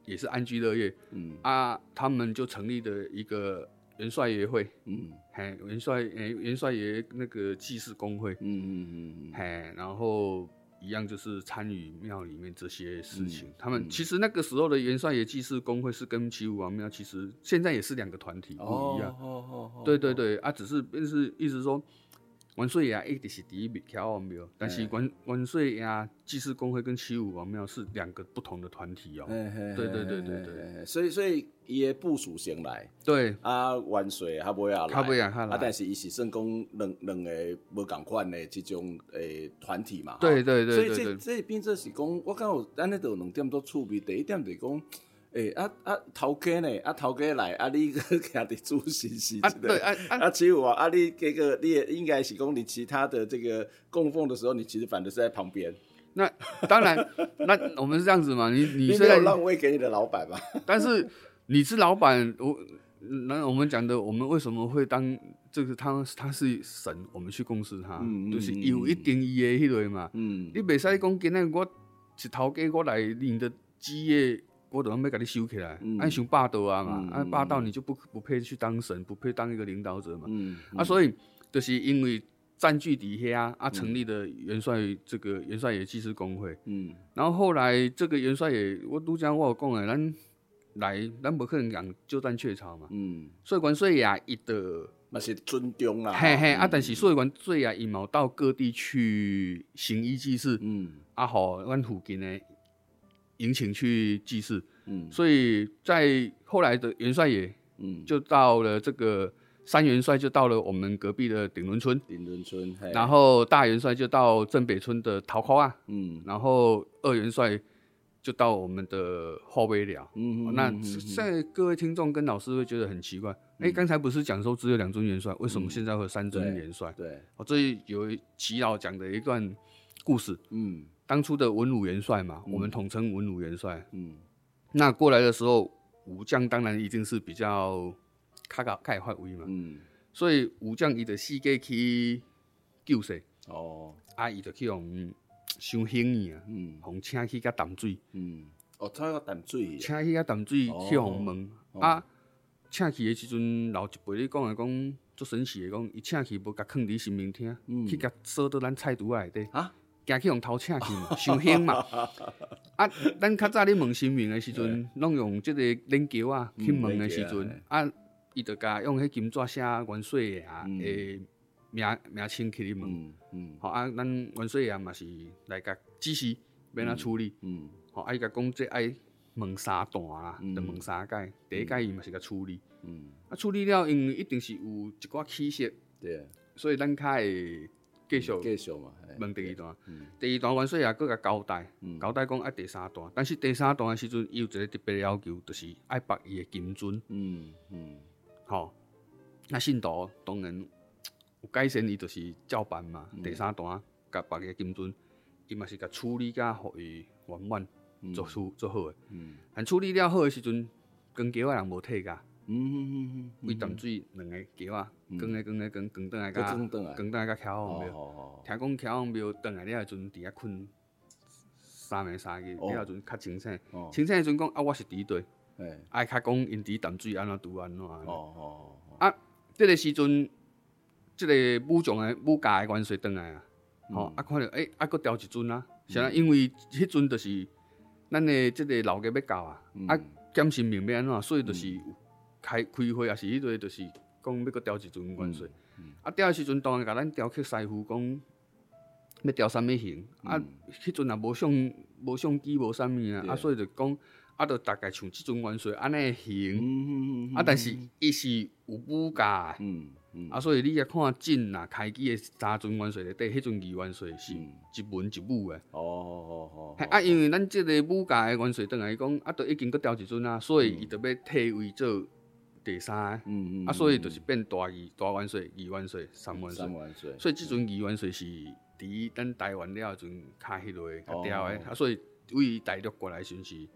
也是安居乐业，嗯。啊，他们就成立了一个元帅爷会，嗯，嘿，元帅诶，元帅爷那个祭祀公会，嗯嗯嗯嘿，然后一样就是参与庙里面这些事情。嗯、他们其实那个时候的元帅爷祭祀公会是跟齐武王庙其实现在也是两个团体不一样，哦哦哦哦、对对对，啊，只是就是意思说。元帅爷一直是第一名骑虎王庙，但是元元帅爷祭祀公会跟七五王庙是两个不同的团体哦。对对对对对，所以所以伊的部署先来，对啊，元帅他不会来，他不会来，啊，但是伊是算讲两两个无共款的这种诶团体嘛。对对对，所以这这变做是讲，我感觉咱咧都有两点都趣味，第一点就是讲。诶，啊啊，头家呢？啊，头家来，啊，你个徛伫主神是啊，对啊啊，其实我啊，你这个你也应该是讲你其他的这个供奉的时候，你其实反正是在旁边。那当然，那我们是这样子嘛，你你你没有让位给你的老板嘛？[laughs] 但是你是老板，我那我们讲的，我们为什么会当这个他他是神，我们去供事他，嗯、就是有一定义的迄类嘛。嗯，你袂使讲今日我是头家，我来领的基业。我都要要给你收起来，安想霸道啊嘛，啊霸道你就不不配去当神，不配当一个领导者嘛。啊，所以就是因为占据底下啊，成立的元帅这个元帅爷祭祀公会。嗯，然后后来这个元帅爷，我都讲我有讲诶，咱来咱不可能讲鸠占鹊巢嘛。嗯，所以元帅爷伊的那是尊重啊。嘿嘿，啊，但是所以阮最啊，伊毛到各地去行医祭祀，嗯，啊，好，阮附近的迎请去祭祀，嗯，所以在后来的元帅也，嗯，就到了这个三元帅就到了我们隔壁的顶仑村，顶仑村，然后大元帅就到镇北村的桃花啊，嗯，然后二元帅。就到我们的后背了，嗯嗯，那在各位听众跟老师会觉得很奇怪，哎、嗯，刚、欸、才不是讲说只有两尊元帅，为什么现在会有三尊元帅？对，我这里有齐老讲的一段故事，嗯，当初的文武元帅嘛，嗯、我们统称文武元帅，嗯，那过来的时候，武将当然一定是比较卡卡开发威嘛，嗯，所以武将伊的四界去救世，哦，啊，伊就去用。伤兴意啊，嗯，互请去甲淡水，嗯，哦，他要淡水，请去甲淡水去互问，啊，请去的时阵，老一辈咧讲诶，讲做神奇的，讲伊请去无甲囥伫神明厅，去甲锁到咱菜拄仔内底，啊，惊去用偷请去嘛，伤兴嘛，啊，咱较早咧问神明诶时阵，拢用即个领球啊去问诶时阵，啊，伊就甲用迄金纸写元帅爷诶。名名称去咧问，嗯嗯，好啊，咱元帅爷嘛是来甲指示要哪处理，嗯，好，啊伊甲讲这爱问三段啦，就问三届，第一届伊嘛是甲处理，嗯，啊处理了，因为一定是有一寡起色，对，所以咱较会继续继续嘛，问第二段，第二段阮说也搁甲交代，交代讲爱第三段，但是第三段的时阵伊有一个特别要求，就是爱拔伊的金尊，嗯嗯，好，那信徒当然。有改善，伊就是照办嘛。嗯、第三段，甲别个金尊，伊嘛是甲处理甲互伊圆满，做出做好诶。嗯，但处理了好诶时阵，扛轿仔人无退价。嗯嗯嗯嗯，规淡水两个桥仔，扛诶扛诶扛，扛倒来甲，扛倒来甲徛好庙。听讲徛好庙，倒来了诶阵，伫遐困三暝三日，了诶阵较清醒。清醒诶阵讲啊，我是伫佗。诶，爱较讲因伫淡水安怎拄安怎。哦哦。啊，这个时阵。即个武将诶武家诶元帅倒来啊，吼、嗯，啊看着诶，啊搁调一尊啊，啥、嗯？因为迄阵就是咱诶即个老家要到啊，嗯、啊检神明要安怎，所以就是开开会，也是迄个，就是讲要搁调一尊元帅。啊调诶时阵，当然甲咱调去师傅讲要调啥物型，嗯、啊，迄阵也无相无相机无啥物啊，啊，所以就讲啊，着大概像即尊元帅安尼型，啊，但是伊是有武家。嗯嗯、啊，所以你也看进啊，开机的三尊元帅内底，迄尊二元帅是一文一武的。哦哦哦。啊，因为咱即个武家的元帅等来讲，啊，都已经搁调一尊啊，所以伊就要退位做第三。嗯嗯。啊，所以就是变大二大元岁、二元岁、三元帅。三元帅。所以这阵二元岁是伫咱台湾了阵较迄落较调的，啊，所以为大陆过来算是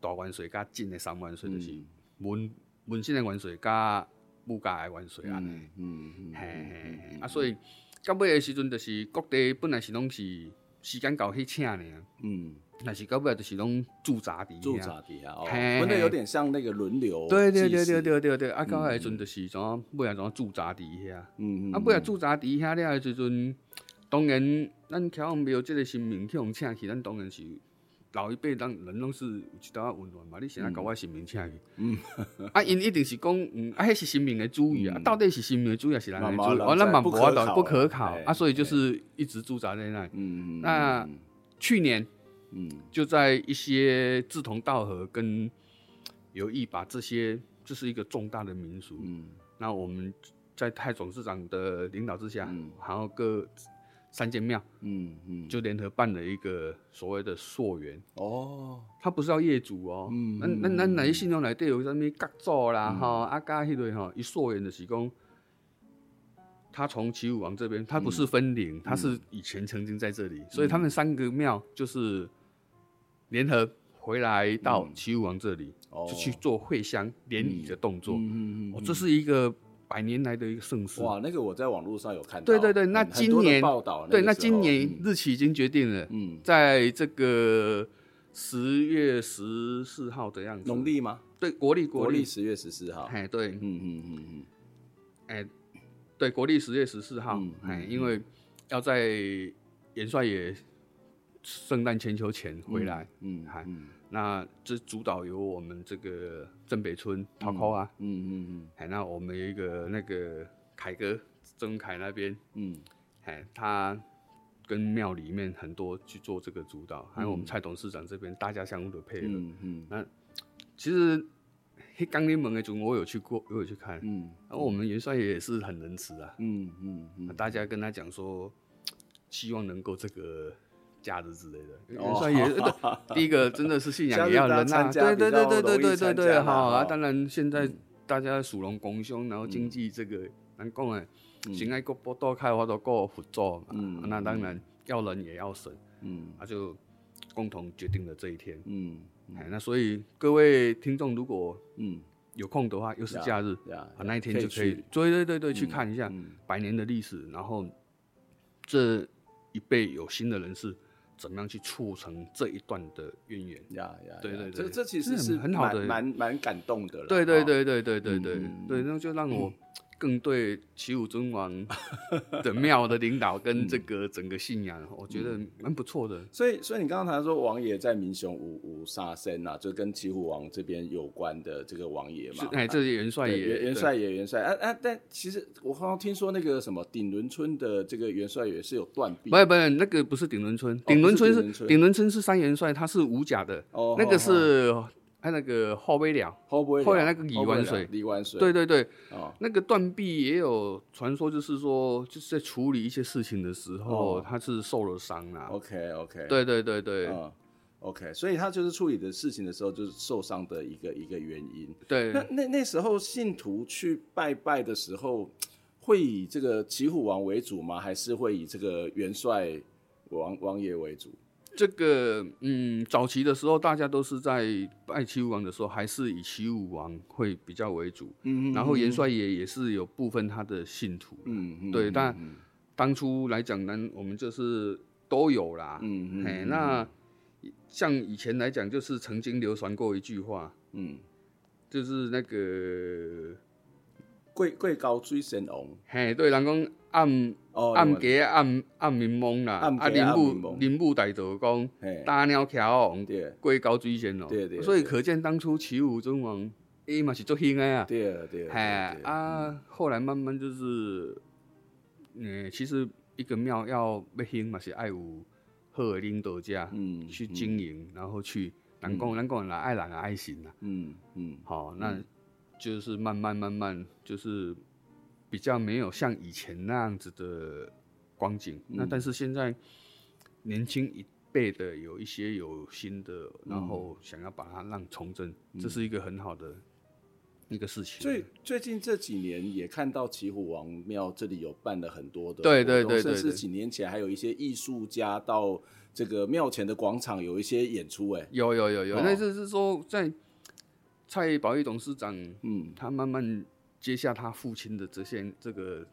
大元帅加进的三元岁，就是文文姓的元帅加。武家的元岁啊，嗯嗯嘿嘿嘿，啊，所以到尾的时阵，就是各地本来是拢是时间到去请呢，嗯，但是到尾就是拢驻扎伫，驻扎伫啊，分的有点像那个轮流，对对对对对对对，啊，到尾阵就是怎尾啊怎驻扎伫遐，嗯嗯，啊尾啊驻扎伫遐了的时阵，当然咱桥上庙即个新民去互请去，咱当然是。老一辈人人拢是有一道温暖嘛，你现在搞我新民请去，嗯，啊，因一定是讲，嗯，啊，迄是新民的主意啊，到底是新民的主意还是咱的主意？哦，咱蛮不可考，不可考啊，所以就是一直驻扎在那里。嗯，那去年，嗯，就在一些志同道合跟有意把这些，这是一个重大的民俗，嗯，那我们在太总市长的领导之下，嗯，然后各。三间庙，嗯嗯，就联合办了一个所谓的溯源。哦，他不是要业主哦，嗯，那那那哪些信众来对有什么角做啦哈，啊加迄类哈，一溯源的是讲，他从齐武王这边，他不是分灵，他是以前曾经在这里，所以他们三个庙就是联合回来到齐武王这里，就去做会乡联谊的动作，嗯嗯，哦，这是一个。百年来的一个盛事哇！那个我在网络上有看到。对对对，那今年报道，对，那今年日期已经决定了。嗯，在这个十月十四号的样子。农历吗？对，国历国历十月十四号。哎，对，嗯嗯嗯嗯，哎，对，国历十月十四号。哎，因为要在元帅爷圣诞千秋前回来。嗯，还。那这主导由我们这个镇北村桃口啊，嗯嗯嗯，哎，那我们有一个那个凯哥曾凯那边，嗯，哎，他跟庙里面很多去做这个主导，还有我们蔡董事长这边，大家相互的配合。嗯嗯，那其实黑钢联盟的组我有去过，我有去看。嗯，然后我们元帅也是很仁慈啊。嗯嗯嗯，大家跟他讲说，希望能够这个假日之类的。元哦帅爷，[laughs] 第一个真的是信仰也要人啊。对对对对对对对对，好啊。当然现在大家属龙拱凶，然后经济这个难讲哎。现在各波多开发都各辅助嘛，嗯，那当然要人也要神，嗯，他就共同决定了这一天，嗯，哎那所以各位听众如果嗯。有空的话，又是假日，啊，那一天就可以，对对对对，去看一下百年的历史，然后这一辈有新的人士怎么样去促成这一段的渊源，呀呀，对对对，这这其实是很好的，蛮蛮感动的，对对对对对对对对，那就让我。[clears throat] 更对齐武尊王的庙的领导跟这个整个信仰，我觉得蛮不错的。所以，所以你刚刚谈说王爷在民雄五五杀生啊，就跟齐武王这边有关的这个王爷嘛。哎，这是元帅爷，元帅爷，元帅啊啊！但其实我刚刚听说那个什么顶轮村的这个元帅爷是有断臂。不是不是，那个不是顶轮村，顶轮村是顶轮村是三元帅，他是武甲的。哦，那个是。他那个后背了，后来那个李万水，李万水，对对对，哦、那个断臂也有传说，就是说就是在处理一些事情的时候，哦、他是受了伤啦。OK OK，对对对对、嗯、，OK，所以他就是处理的事情的时候，就是受伤的一个一个原因。对，那那那时候信徒去拜拜的时候，会以这个骑虎王为主吗？还是会以这个元帅王王爷为主？这个嗯，早期的时候，大家都是在拜齐武王的时候，还是以齐武王会比较为主。嗯，然后元帅爷也是有部分他的信徒。嗯嗯。对，但当初来讲呢，我们就是都有啦。嗯嗯。那像以前来讲，就是曾经流传过一句话。嗯。就是那个。贵贵高追神王，嘿，对，人讲暗暗家暗暗民梦啦，啊，林木林木大道讲大鸟桥王，过高水神王，对对，所以可见当初齐武尊王伊嘛是做兴的啊，对对，嘿啊，后来慢慢就是，嗯，其实一个庙要要兴嘛是爱有好的领导者，嗯，去经营，然后去，人讲人讲啦爱人爱心啦，嗯嗯，好那。就是慢慢慢慢，就是比较没有像以前那样子的光景。嗯、那但是现在年轻一辈的有一些有新的，然后想要把它让重振，嗯、这是一个很好的一个事情。所以最近这几年也看到骑虎王庙这里有办了很多的，对对对，对，对，甚至几年前还有一些艺术家到这个庙前的广场有一些演出。哎，有有有有，那就是说在。蔡宝玉董事长，嗯，他慢慢接下他父亲的这些这个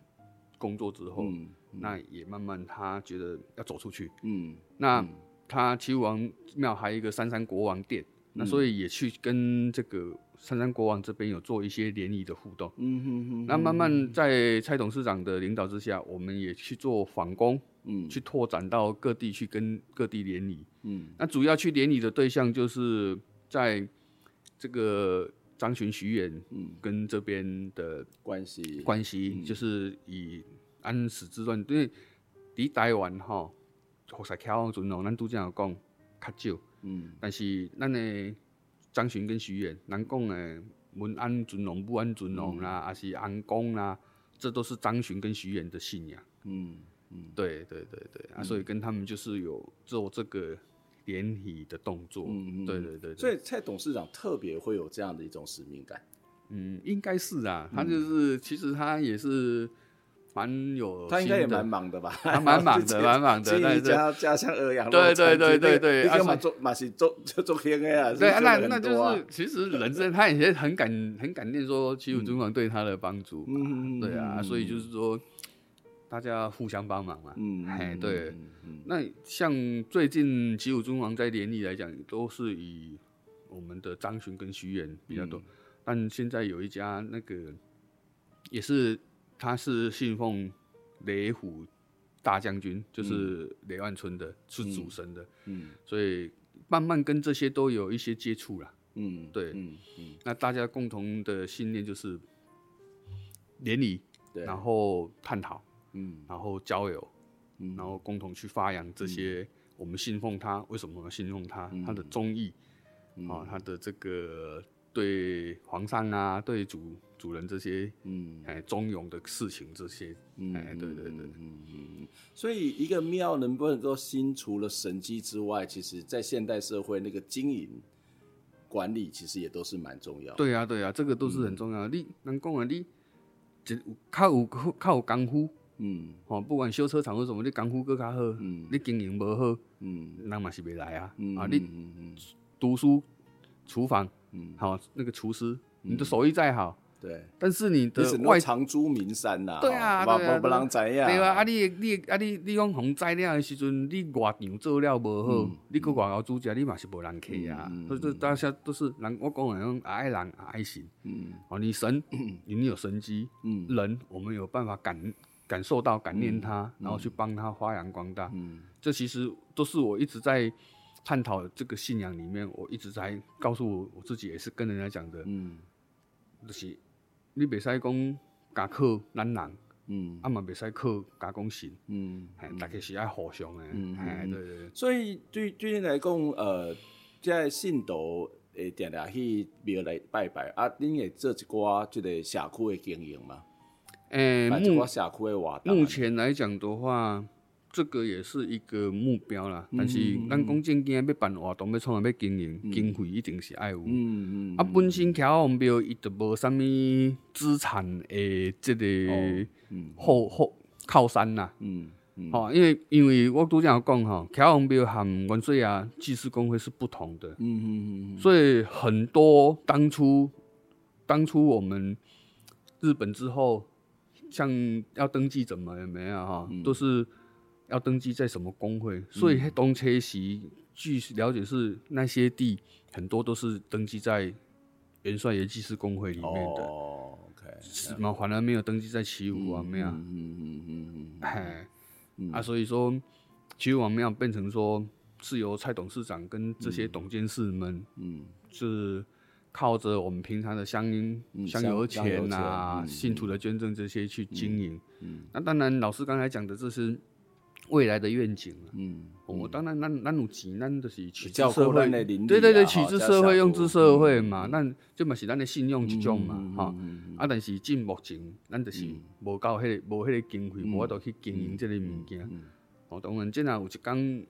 工作之后，嗯嗯、那也慢慢他觉得要走出去，嗯，那他齐武王庙还有一个三山国王殿，嗯、那所以也去跟这个三山国王这边有做一些联谊的互动，嗯哼哼，那慢慢在蔡董事长的领导之下，我们也去做访工，嗯，去拓展到各地去跟各地联谊，嗯，那主要去联谊的对象就是在。这个张巡徐远，嗯，跟这边的关系。关系，就是以安史之乱，因为离台湾哈，火柴桥阵哦，咱都这样讲较少，嗯，但是咱的张巡跟徐远，咱讲的文安尊龙、武安尊龙啦，还是安公啦，这都是张巡跟徐远的信仰，嗯嗯，对对对对，啊，所以跟他们就是有做这个。联谊的动作，嗯，对对对，所以蔡董事长特别会有这样的一种使命感，嗯，应该是啊，他就是其实他也是蛮有，他应该也蛮忙的吧，他蛮忙的，蛮忙的，[laughs] 在家家乡二阳，对对对对对，干嘛做嘛是做就做天啊，对，那那就是其实人生他也很感很感念说齐武尊王对他的帮助，嗯，对啊，所以就是说。大家互相帮忙嘛，嗯，哎，对，那像最近齐鲁尊王在联谊来讲，都是以我们的张巡跟徐远比较多，但现在有一家那个也是，他是信奉雷虎大将军，就是雷万春的，是主神的，嗯，所以慢慢跟这些都有一些接触了，嗯，对，嗯嗯，那大家共同的信念就是联谊。对，然后探讨，嗯。然后交流，然后共同去发扬这些我们信奉他，为什么信奉他，他的忠义，啊，他的这个对皇上啊，对主主人这些，嗯。哎，忠勇的事情这些，哎，对对对，嗯嗯所以一个庙能不能够兴，除了神迹之外，其实在现代社会那个经营管理，其实也都是蛮重要的。对啊对啊，这个都是很重要的。你能讲啊，你一靠有靠有功夫。嗯，哦，不管修车厂或什么，你功夫搁较好，嗯。你经营无好，嗯。人嘛是袂来啊。嗯啊，你读书、厨房，嗯。好，那个厨师，你的手艺再好，对，但是你的你外外长租名山呐，对啊不对啊不不让知呀，对啊，啊你你啊你你讲红灾了的时阵，你外场做了无好，你搁外口煮食，你嘛是无人客啊。所以这大家都是人，我讲的种爱人爱神，嗯。哦，你神，[clears throat] 你有神机，嗯。人我们有办法感感受到、感念他，然后去帮他发扬光大。嗯。这其实都是我一直在探讨这个信仰里面，我一直在告诉我我自己，也是跟人家讲的，嗯。就是你袂使讲家靠咱人，嗯。啊嘛袂使靠加讲神，嗯，哎，大家是爱互相的，嗯哎，对对对，所以对对你来讲，呃，在信徒会定定去庙来拜拜啊，恁会做一寡即个社区的经营嘛？哎，办一目前来讲的话，这个也是一个目标啦。但是咱讲正经要办活动，要创业，要经营，经费一定是爱有。嗯嗯啊，本身徛王庙伊就无啥物资产诶这个后后靠山啦。嗯嗯吼，因为因为我拄则有讲吼，徛王庙和元帅啊祭祀公会是不同的。嗯嗯嗯所以很多当初当初我们日本之后，像要登记怎么也没有哈，都是要登记在什么工会。所以东切西，据了解是那些地很多都是登记在元帅爷祭祀工会里面的，哦，OK，是嘛？反而没有登记在旗武王庙。嗯嗯嗯嗯哎，啊，所以说旗武王庙变成说是由蔡董事长跟这些董监事们。嗯是靠着我们平常的香香油香油钱啊、信徒的捐赠这些去经营。嗯那当然，老师刚才讲的这是未来的愿景了。嗯我当然，咱咱有钱，咱就是取之照顾社会对对对，取之社会，用之社会嘛。咱这嘛是咱的信用一种嘛，嗯哈。啊，但是进目前，咱就是无够迄个无迄个经费，无法度去经营这个物件。哦，当然，真若有一天，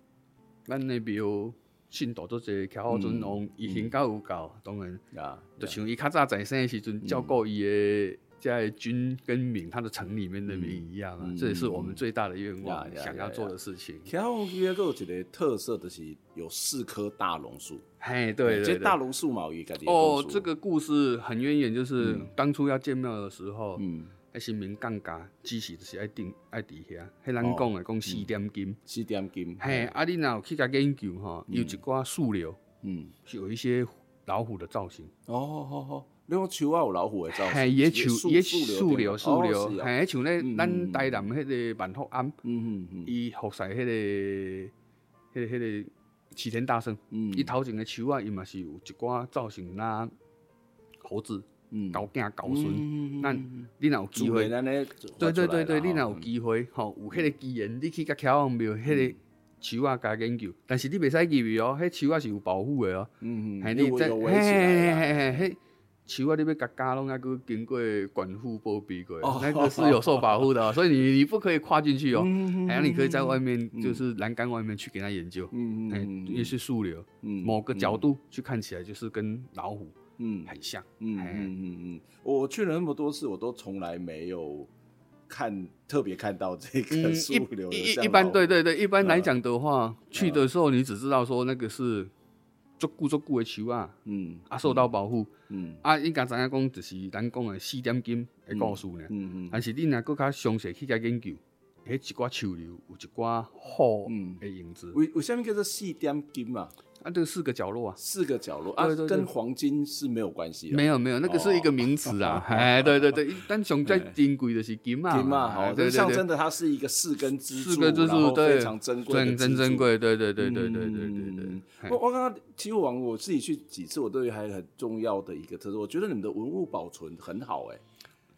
咱的庙信徒都济，徛好尊王，伊行教有够，当然。啊，就像伊较早在生的时阵，照顾伊的在军跟民，他的城里面的民一样啊，这也是我们最大的愿望，想要做的事情。其实约个有一个特色，就是有四棵大榕树。嘿，对。这大榕树嘛，有一个哦，这个故事很渊源，就是当初要建庙的时候，嗯，迄新民降价，支持就是爱定爱伫遐，迄咱讲诶讲四点金。四点金。嘿，啊，你若有去甲研究吼，有一寡树瘤，嗯，是有一些老虎的造型。哦好好，你讲树啊有老虎的造型。嘿，伊诶树，伊诶树树瘤，树瘤，是啊。嘿，像咧咱台南迄个万福庵。嗯嗯嗯。伊服侍迄个、迄、个、迄、个齐天大圣，嗯。伊头前的树啊，伊嘛是有一寡造型啦，猴子、嗯，高囝、高孙。嗯咱你若有机会，对对对对，你若有机机会，吼，有迄个机缘，你去甲徛王庙迄个树啊，甲研究，但是你袂使入去哦，迄树啊是有保护的哦。嗯嗯，嘿，你有围起来啦。嘿嘿嘿，迄树啊，你要甲加拢，还佫经过管护保庇过哦，那个是有受保护的哦，[laughs] 所以你你不可以跨进去哦。嗯还有你可以在外面，就是栏杆外面去给他研究，哎嗯嗯，也是树瘤，嗯某个角度去看起来就是跟老虎嗯很像。嗯哎嗯嗯嗯，我去了那么多次，我都从来没有看特别看到这个嗯，树瘤一的像一一般对对对，一般来讲的话，去的时候你只知道说那个是足久足久的树啊，嗯啊受到保护，嗯啊应该知影讲就是咱讲的四点金的故事呢。嗯嗯但是你若更较详细去甲研究，迄一寡树流有一寡好嗯的影子，为为什么叫做四点金嘛？啊，这四个角落啊。四个角落。啊对对，对。跟黄金是没有关系的。没有没有，那个是一个名词啊，哎，对对对，但上最珍贵的是金啊，金嘛，哎好，对对对。这象征的它是一个四根支柱，四根支柱，非常珍贵的真真珍贵，对对对对对对对对我我刚刚其实我我自己去几次，我都有还很重要的一个特色，我觉得你们的文物保存很好、欸，哎，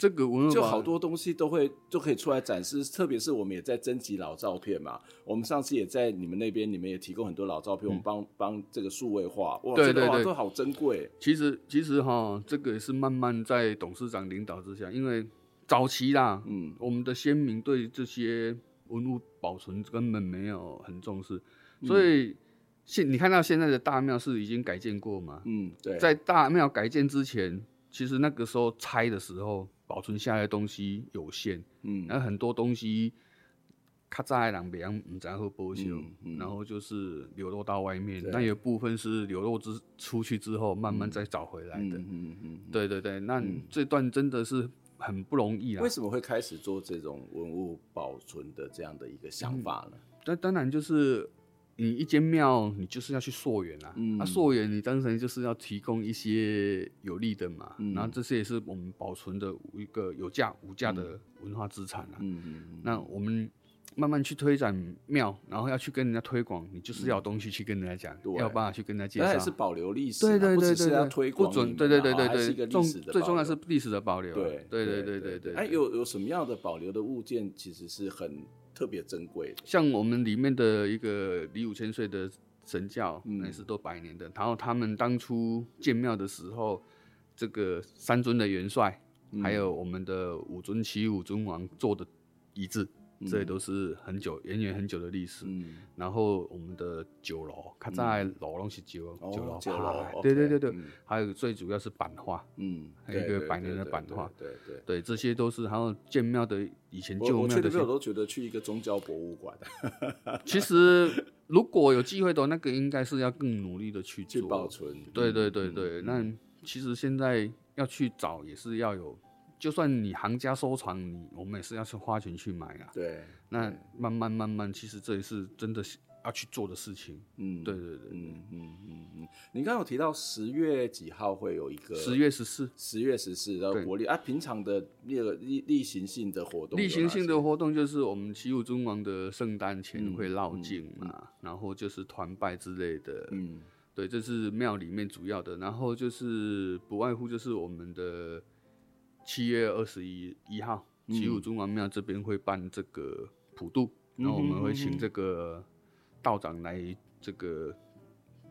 这个文物就好多东西都会都可以出来展示，特别是我们也在征集老照片嘛。我们上次也在你们那边，你们也提供很多老照片，嗯、我们帮帮这个数位化，哇，对对对，这个、都好珍贵。其实其实哈，这个也是慢慢在董事长领导之下，因为早期啦，嗯，我们的先民对这些文物保存根本没有很重视，嗯、所以现你看到现在的大庙是已经改建过嘛？嗯，对，在大庙改建之前，其实那个时候拆的时候。保存下来的东西有限，嗯，那很多东西，卡在两边唔知好保修，嗯嗯、然后就是流落到外面，那有部分是流落之出去之后，慢慢再找回来的，嗯嗯嗯，对对对，那这段真的是很不容易啊。为什么会开始做这种文物保存的这样的一个想法呢？那、嗯、当然就是。你一间庙，你就是要去溯源啊。嗯、啊，溯源你当然就是要提供一些有利的嘛。嗯、然后这些也是我们保存的一个有价无价的文化资产啊。嗯嗯嗯。那我们慢慢去推展庙，然后要去跟人家推广，你就是要有东西去跟人家讲，嗯、要有办法去跟人家介绍。但是保留历史、啊，对对对对，要推广，不准，对对对对对，对重最重要是历史的保留。对对对对对对。哎，有有什么样的保留的物件，其实是很。特别珍贵，像我们里面的一个李五千岁的神教，也是都百年的。然后他们当初建庙的时候，这个三尊的元帅，还有我们的五尊七五尊王坐的椅子。这些都是很久、源远很久的历史。嗯，然后我们的酒楼，它在楼东西酒酒楼，酒楼，对对对对，还有最主要是版画，嗯，还有一个百年的版画，对对对，这些都是。还有建庙的以前旧庙的，我都觉得去一个宗教博物馆。[laughs] 其实如果有机会的，那个应该是要更努力的去做保存。对对对对，那其实现在要去找也是要有。就算你行家收藏，你我们也是要去花钱去买啊。对，那慢慢慢慢，其实这也是真的要去做的事情。嗯，对对对，嗯嗯嗯嗯。你刚刚有提到十月几号会有一个？十月十四，十月十四，然后国历啊，平常的那个例例行性的活动，例行性的活动就是我们齐武尊王的圣诞前会绕境嘛，然后就是团拜之类的。嗯，对，这是庙里面主要的，然后就是不外乎就是我们的。七月二十一一号，齐鲁中王庙这边会办这个普渡，嗯、然后我们会请这个道长来这个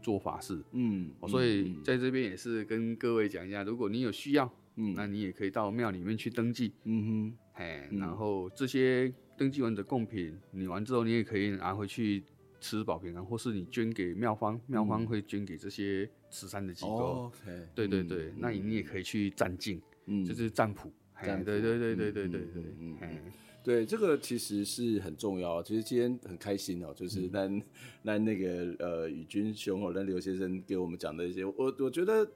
做法事。嗯，所以在这边也是跟各位讲一下，如果你有需要，嗯，那你也可以到庙里面去登记。嗯哼，嘿，然后这些登记完的贡品，你完之后你也可以拿回去吃保平安，或是你捐给庙方，庙方会捐给这些慈善的机构。对对对，嗯、那你也可以去赞进。嗯，就是占卜，对对对对对对对对，嗯，对，这个其实是很重要。其实今天很开心哦，就是那那那个呃宇军兄哦，那刘先生给我们讲的一些，我我觉得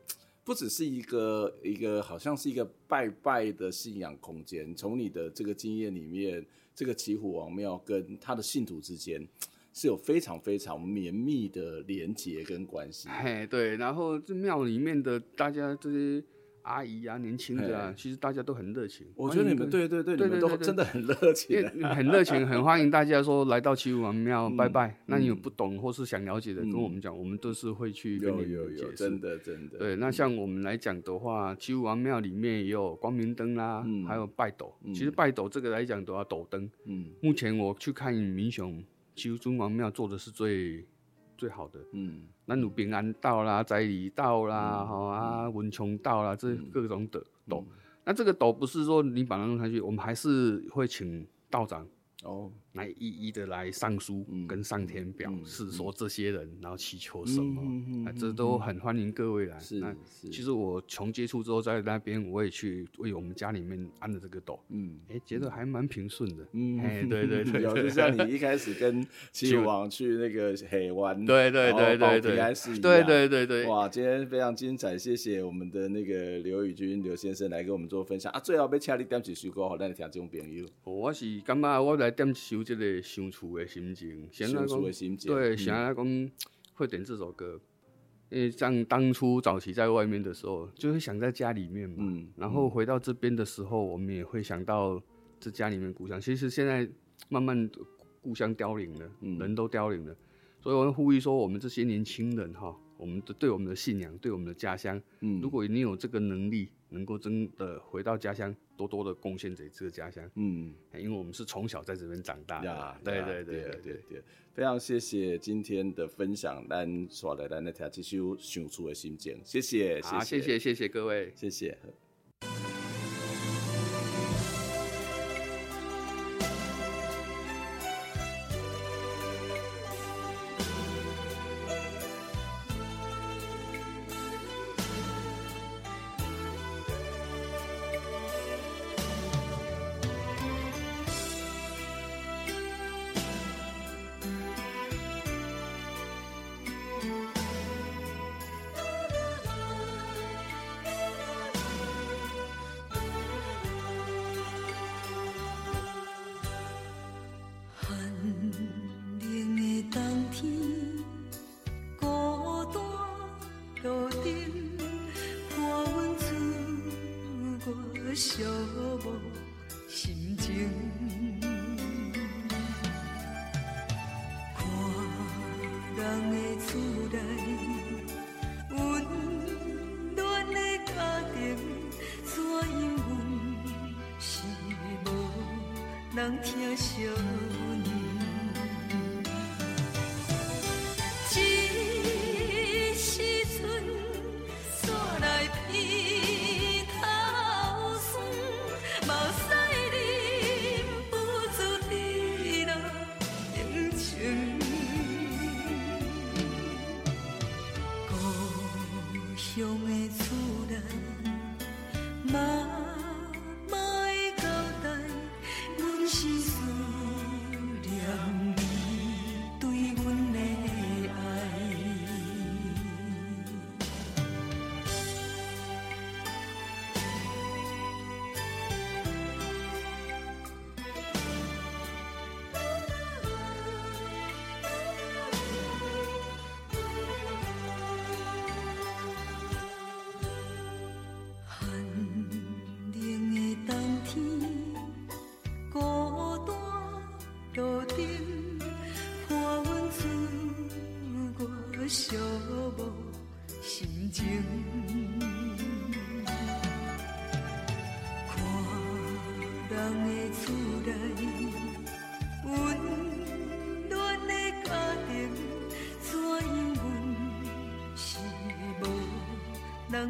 不只是一个一个，好像是一个拜拜的信仰空间。从你的这个经验里面，这个骑虎王庙跟他的信徒之间是有非常非常绵密的连结跟关系。嘿，对，然后这庙里面的大家这些。阿姨啊，年轻的啊，其实大家都很热情。我觉得你们对对对，你们都真的很热情，很热情，很欢迎大家说来到七武王庙拜拜。那你有不懂或是想了解的，跟我们讲，我们都是会去跟你们解释。真的真的。对，那像我们来讲的话，七武王庙里面也有光明灯啦，还有拜斗。其实拜斗这个来讲都要斗灯。嗯。目前我去看民雄七武尊王庙做的是最最好的。嗯。咱有平安道啦、宅里道啦、好、嗯、啊、文琼道啦，这各种的斗。嗯、那这个斗不是说你把它弄上去，我们还是会请道长。哦，来一一的来上书，跟上天表示说这些人，然后祈求什么，这都很欢迎各位来。是，其实我从接触之后，在那边我也去为我们家里面安了这个斗，嗯，哎，觉得还蛮平顺的。嗯，哎，对对对，[laughs] 就像你一开始跟齐武王去那个海湾，对对对对对，对对对对，哇，今天非常精彩，谢谢我们的那个刘宇君刘先生来跟我们做分享啊。最后被请你点几首歌，好，让你听众朋友。我是感觉我来。点收这个相处的心情，想来讲，对，想来讲会点这首歌，因为像当初早期在外面的时候，就会想在家里面嘛，嗯、然后回到这边的时候，我们也会想到这家里面故乡。其实现在慢慢故乡凋零了，嗯、人都凋零了，所以我们呼吁说，我们这些年轻人哈，我们的对我们的信仰，对我们的家乡。嗯，如果你有这个能力，能够真的回到家乡，多多的贡献给这个家乡。嗯，因为我们是从小在这边长大的。呀，对对对对对对，非常谢谢今天的分享，咱说来咱来听这首想出的心情。谢谢，好，谢谢谢谢各位，谢谢。人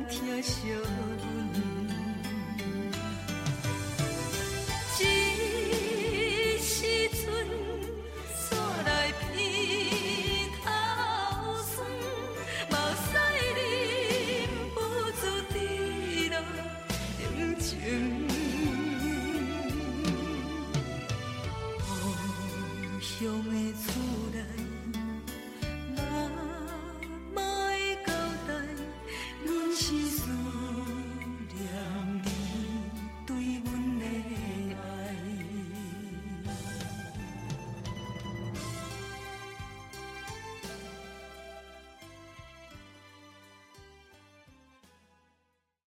疼惜。